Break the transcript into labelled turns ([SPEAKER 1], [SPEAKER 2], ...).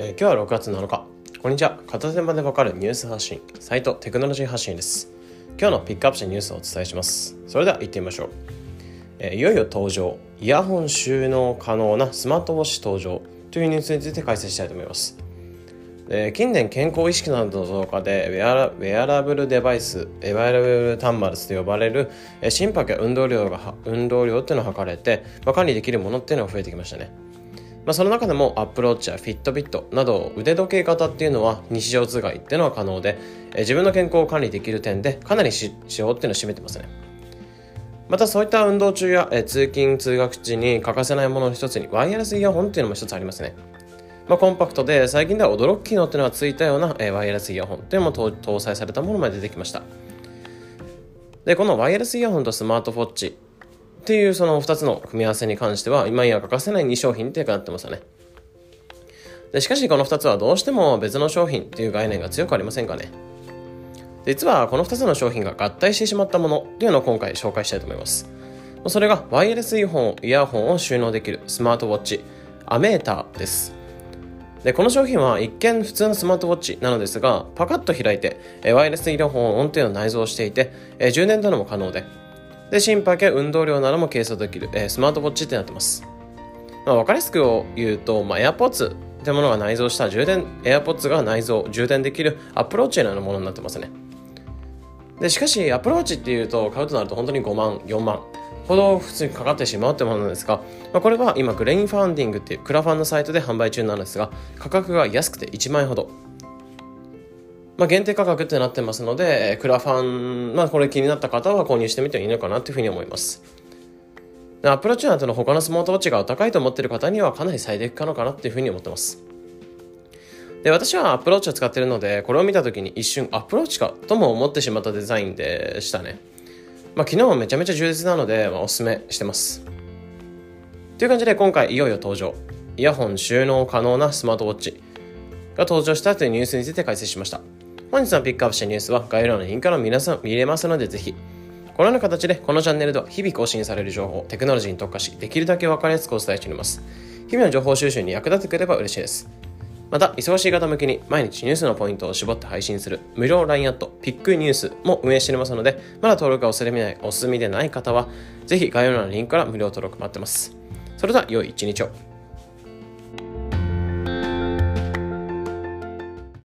[SPEAKER 1] え今日は6月7日。こんにちは。片手間でわかるニュース発信。サイトテクノロジー発信です。今日のピックアップしたニュースをお伝えします。それでは行ってみましょう、えー、いよいよ登場。イヤホン収納可能なスマートウォッチ登場。というニュースについて解説したいと思います。え近年健康意識などの増加でウェアラウェアラブルデバイスウェアラブル端末と呼ばれる、え心拍や運動量が運動量っていうのが測れて、まあ、管理できるものっていうのが増えてきましたね。まあ、その中でもアップローチやフィットビットなど腕時計型っていうのは日常通いっていうのは可能で、え自分の健康を管理できる点でかなり指標っていうのを占めてますね。またそういった運動中や、え通勤通学時に欠かせないものの一つにワイヤレスイヤホンっていうのも一つありますね。まあ、コンパクトで最近では驚く機能っていうのがついたような、えワイヤレスイヤホンっていうのも搭載されたものまで出てきました。で、このワイヤレスイヤホンとスマートフォッチっていうその2つの組み合わせに関しては今や欠かせない2商品ってなってますよね。でしかしこの2つはどうしても別の商品っていう概念が強くありませんかね実はこの2つの商品が合体してしまったものっていうのを今回紹介したいと思います。それがワイヤレスイヤホンイヤホンを収納できるスマートウォッチアメーターです。でこの商品は一見普通のスマートウォッチなのですがパカッと開いてワイヤレスイヤホン音程を内蔵していて充電なども可能でで心拍や運動量なども計測できるえ、スマートウォッチってなってます、まあ、分かりやすく言うと、まあ、AirPods ってものが内蔵した充電 AirPods が内蔵充電できるアプローチのようなものになってますね。でしかしアプローチっていうと買うとなると本当に5万4万ほど普通にかかってしまうってものなんですが、まあ、これは今グレインファンディングっていうクラファンのサイトで販売中なんですが価格が安くて1万円ほど。まあ、限定価格ってなってますので、クラファン、まあ、これ気になった方は購入してみてもいいのかなというふうに思います。 Apple Watch などの他のスマートウォッチがお高いと思っている方にはかなり最適可能かなっていうふうに思ってます。で、私は Apple Watch を使ってるので、これを見た時に一瞬 Apple Watch かとも思ってしまったデザインでしたね。まあ、機能はめちゃめちゃ充実なので、まあ、おすすめしてます。という感じで今回いよいよ登場。イヤホン収納可能なスマートウォッチが登場したというニュースについて解説しました。本日のピックアップしたニュースは概要欄のリンクから皆さん見れますのでぜひこのような形でこのチャンネルでは日々更新される情報テクノロジーに特化しできるだけ分かりやすくお伝えしております。日々の情報収集に役立ててくれれば嬉しいです。また忙しい方向けに毎日ニュースのポイントを絞って配信する無料 LINE アットピックニュースも運営しておりますのでまだ登録がお済みないお済みでない方はぜひ概要欄のリンクから無料登録待ってます。それでは良い一日を。